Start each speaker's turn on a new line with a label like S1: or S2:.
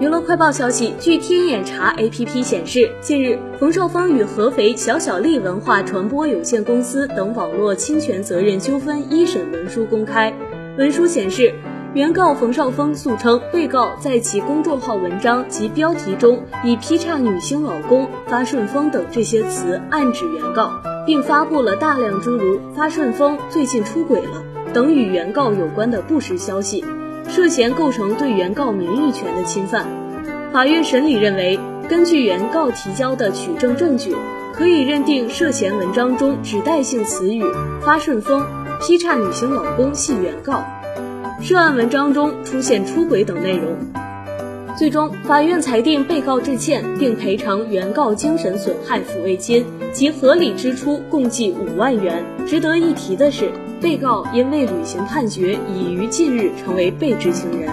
S1: 娱乐快报消息，据天眼查 APP 显示，近日冯绍峰与合肥小小丽文化传播有限公司等网络侵权责任纠纷一审文书公开。文书显示，原告冯绍峰诉称，被告在其公众号文章及标题中以劈叉女星老公发顺丰等这些词暗指原告，并发布了大量诸如发顺丰最近出轨了等与原告有关的不实消息。涉嫌构成对原告名誉权的侵犯。法院审理认为，根据原告提交的取证证据，可以认定涉嫌文章中指代性词语“发顺丰”“劈叉女星老公”系原告。涉案文章中出现出轨等内容。最终，法院裁定被告致歉，并赔偿原告精神损害抚慰金及合理支出共计五万元。值得一提的是。被告因未履行判决，已于近日成为被执行人。